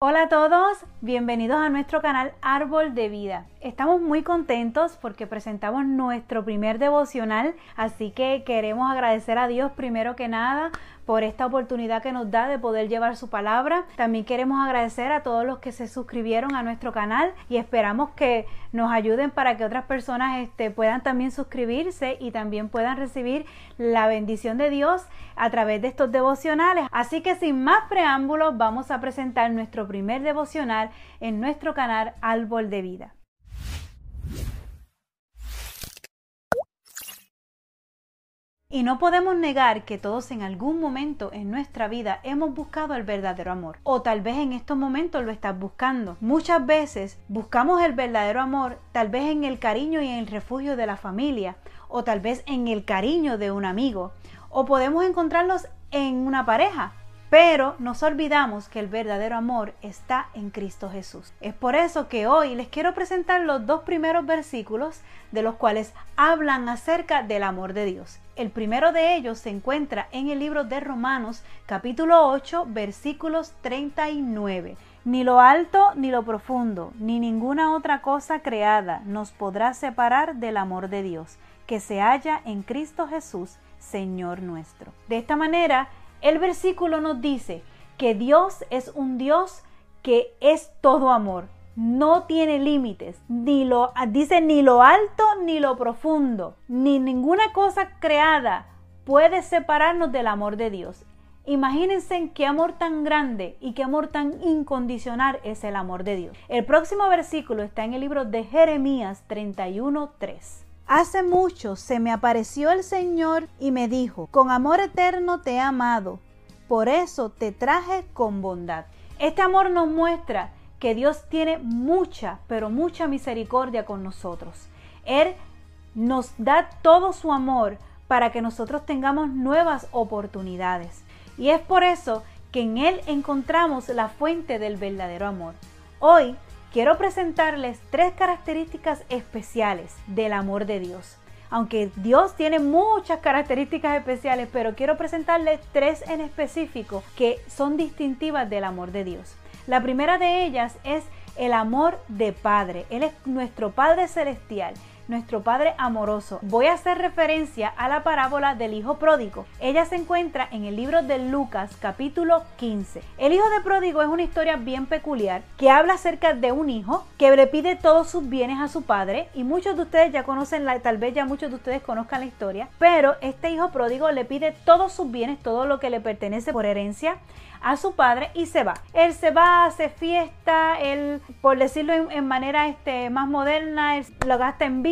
Hola a todos, bienvenidos a nuestro canal Árbol de Vida. Estamos muy contentos porque presentamos nuestro primer devocional, así que queremos agradecer a Dios primero que nada por esta oportunidad que nos da de poder llevar su palabra. También queremos agradecer a todos los que se suscribieron a nuestro canal y esperamos que nos ayuden para que otras personas este, puedan también suscribirse y también puedan recibir la bendición de Dios a través de estos devocionales. Así que sin más preámbulos vamos a presentar nuestro primer devocional en nuestro canal Árbol de Vida. Y no podemos negar que todos en algún momento en nuestra vida hemos buscado el verdadero amor. O tal vez en estos momentos lo estás buscando. Muchas veces buscamos el verdadero amor tal vez en el cariño y en el refugio de la familia. O tal vez en el cariño de un amigo. O podemos encontrarlos en una pareja. Pero nos olvidamos que el verdadero amor está en Cristo Jesús. Es por eso que hoy les quiero presentar los dos primeros versículos de los cuales hablan acerca del amor de Dios. El primero de ellos se encuentra en el libro de Romanos capítulo 8 versículos 39. Ni lo alto ni lo profundo, ni ninguna otra cosa creada nos podrá separar del amor de Dios, que se halla en Cristo Jesús, Señor nuestro. De esta manera, el versículo nos dice que Dios es un Dios que es todo amor, no tiene límites, ni lo dice ni lo alto ni lo profundo, ni ninguna cosa creada puede separarnos del amor de Dios. Imagínense qué amor tan grande y qué amor tan incondicional es el amor de Dios. El próximo versículo está en el libro de Jeremías 31:3. Hace mucho se me apareció el Señor y me dijo, con amor eterno te he amado, por eso te traje con bondad. Este amor nos muestra que Dios tiene mucha, pero mucha misericordia con nosotros. Él nos da todo su amor para que nosotros tengamos nuevas oportunidades. Y es por eso que en Él encontramos la fuente del verdadero amor. Hoy quiero presentarles tres características especiales del amor de Dios. Aunque Dios tiene muchas características especiales, pero quiero presentarles tres en específico que son distintivas del amor de Dios. La primera de ellas es el amor de Padre. Él es nuestro Padre Celestial nuestro Padre amoroso. Voy a hacer referencia a la parábola del Hijo Pródigo. Ella se encuentra en el libro de Lucas capítulo 15. El Hijo de Pródigo es una historia bien peculiar que habla acerca de un hijo que le pide todos sus bienes a su padre y muchos de ustedes ya conocen la, tal vez ya muchos de ustedes conozcan la historia, pero este hijo pródigo le pide todos sus bienes, todo lo que le pertenece por herencia a su padre y se va. Él se va, hace fiesta, él, por decirlo en, manera este, más moderna, lo gasta en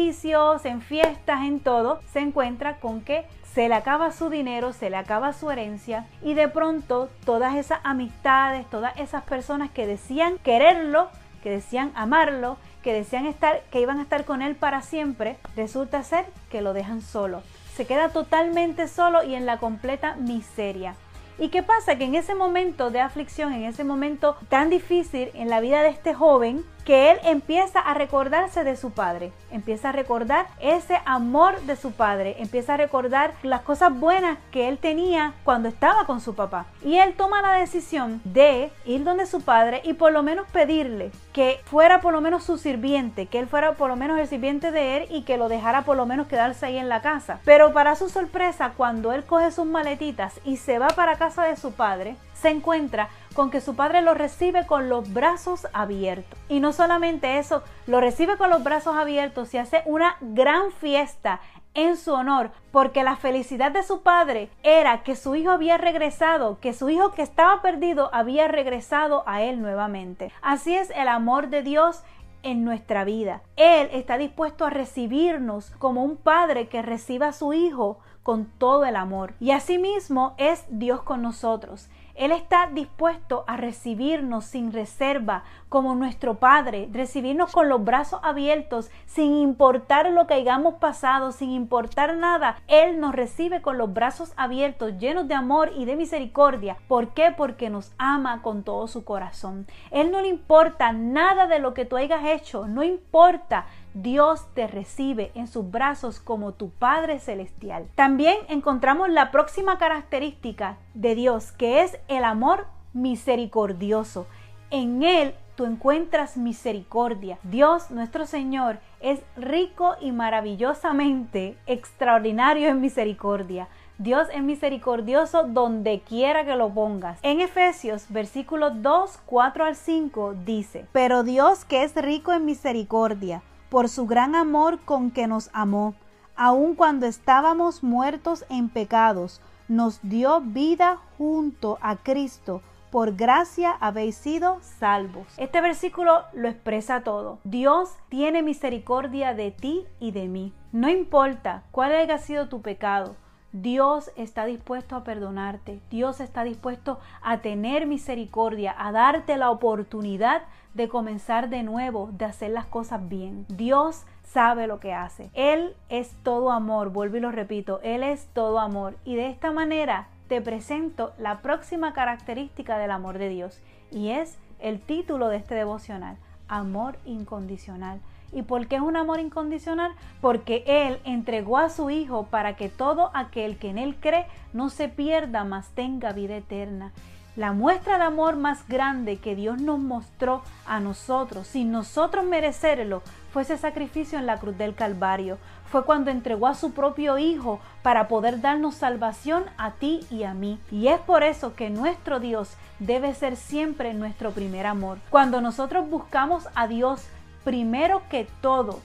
en fiestas, en todo. Se encuentra con que se le acaba su dinero, se le acaba su herencia y de pronto todas esas amistades, todas esas personas que decían quererlo, que decían amarlo, que decían estar, que iban a estar con él para siempre, resulta ser que lo dejan solo. Se queda totalmente solo y en la completa miseria. ¿Y qué pasa? Que en ese momento de aflicción, en ese momento tan difícil en la vida de este joven, que él empieza a recordarse de su padre, empieza a recordar ese amor de su padre, empieza a recordar las cosas buenas que él tenía cuando estaba con su papá. Y él toma la decisión de ir donde su padre y por lo menos pedirle que fuera por lo menos su sirviente, que él fuera por lo menos el sirviente de él y que lo dejara por lo menos quedarse ahí en la casa. Pero para su sorpresa, cuando él coge sus maletitas y se va para casa de su padre, se encuentra con que su padre lo recibe con los brazos abiertos. Y no solamente eso, lo recibe con los brazos abiertos y hace una gran fiesta en su honor, porque la felicidad de su padre era que su hijo había regresado, que su hijo que estaba perdido había regresado a él nuevamente. Así es el amor de Dios en nuestra vida. Él está dispuesto a recibirnos como un padre que reciba a su hijo con todo el amor. Y asimismo es Dios con nosotros. Él está dispuesto a recibirnos sin reserva como nuestro Padre, recibirnos con los brazos abiertos, sin importar lo que hayamos pasado, sin importar nada. Él nos recibe con los brazos abiertos, llenos de amor y de misericordia. ¿Por qué? Porque nos ama con todo su corazón. Él no le importa nada de lo que tú hayas hecho, no importa Dios te recibe en sus brazos como tu Padre Celestial. También encontramos la próxima característica de Dios, que es el amor misericordioso. En Él tú encuentras misericordia. Dios nuestro Señor es rico y maravillosamente extraordinario en misericordia. Dios es misericordioso donde quiera que lo pongas. En Efesios versículos 2, 4 al 5 dice, Pero Dios que es rico en misericordia, por su gran amor con que nos amó, aun cuando estábamos muertos en pecados, nos dio vida junto a Cristo por gracia habéis sido salvos. Este versículo lo expresa todo. Dios tiene misericordia de ti y de mí. No importa cuál haya sido tu pecado. Dios está dispuesto a perdonarte. Dios está dispuesto a tener misericordia, a darte la oportunidad de comenzar de nuevo, de hacer las cosas bien. Dios sabe lo que hace. Él es todo amor, vuelvo y lo repito, Él es todo amor. Y de esta manera te presento la próxima característica del amor de Dios y es el título de este devocional, amor incondicional. ¿Y por qué es un amor incondicional? Porque Él entregó a su Hijo para que todo aquel que en Él cree no se pierda, mas tenga vida eterna. La muestra de amor más grande que Dios nos mostró a nosotros, sin nosotros merecerlo, fue ese sacrificio en la cruz del Calvario. Fue cuando entregó a su propio Hijo para poder darnos salvación a ti y a mí. Y es por eso que nuestro Dios debe ser siempre nuestro primer amor. Cuando nosotros buscamos a Dios primero que todo,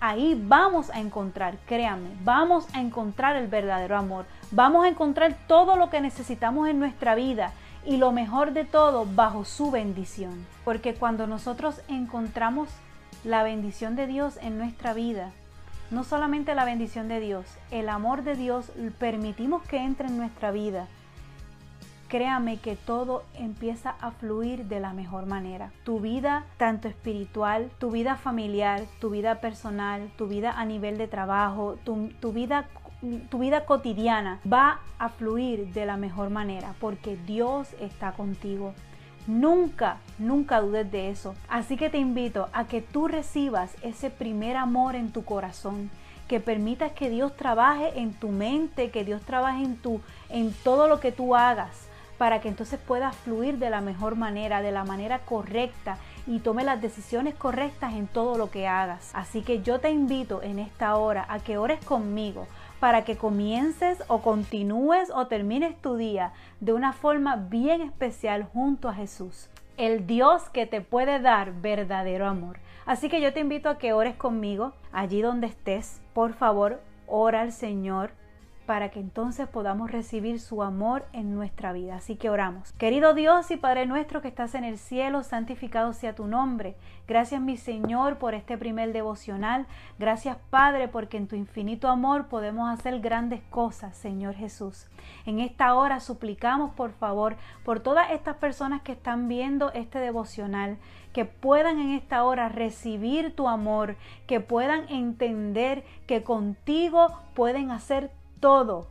ahí vamos a encontrar, créame, vamos a encontrar el verdadero amor. Vamos a encontrar todo lo que necesitamos en nuestra vida y lo mejor de todo bajo su bendición. Porque cuando nosotros encontramos la bendición de Dios en nuestra vida, no solamente la bendición de Dios, el amor de Dios, permitimos que entre en nuestra vida, créame que todo empieza a fluir de la mejor manera. Tu vida, tanto espiritual, tu vida familiar, tu vida personal, tu vida a nivel de trabajo, tu, vida tu vida cotidiana va a fluir de la mejor manera porque Dios está contigo. Nunca, nunca dudes de eso. Así que te invito a que tú recibas ese primer amor en tu corazón, que permitas que Dios trabaje en tu mente, que Dios trabaje en tu en todo lo que tú hagas para que entonces puedas fluir de la mejor manera, de la manera correcta y tome las decisiones correctas en todo lo que hagas. Así que yo te invito en esta hora a que ores conmigo para que comiences o continúes o termines tu día de una forma bien especial junto a Jesús, el Dios que te puede dar verdadero amor. Así que yo te invito a que ores conmigo allí donde estés. Por favor, ora al Señor para que entonces podamos recibir su amor en nuestra vida. Así que oramos. Querido Dios y Padre nuestro que estás en el cielo, santificado sea tu nombre. Gracias mi Señor por este primer devocional. Gracias Padre porque en tu infinito amor podemos hacer grandes cosas, Señor Jesús. En esta hora suplicamos por favor por todas estas personas que están viendo este devocional, que puedan en esta hora recibir tu amor, que puedan entender que contigo pueden hacer todo,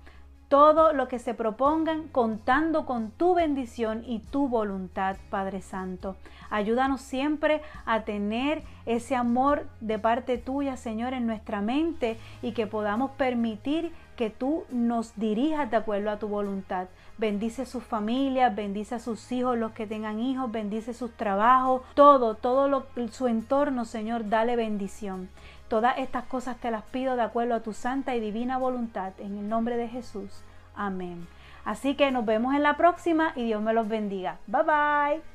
todo lo que se propongan contando con tu bendición y tu voluntad, Padre Santo. Ayúdanos siempre a tener ese amor de parte tuya, Señor, en nuestra mente y que podamos permitir que tú nos dirijas de acuerdo a tu voluntad. Bendice sus familias, bendice a sus hijos, los que tengan hijos, bendice sus trabajos, todo, todo su entorno, Señor, dale bendición. Todas estas cosas te las pido de acuerdo a tu santa y divina voluntad, en el nombre de Jesús. Amén. Así que nos vemos en la próxima y Dios me los bendiga. Bye bye.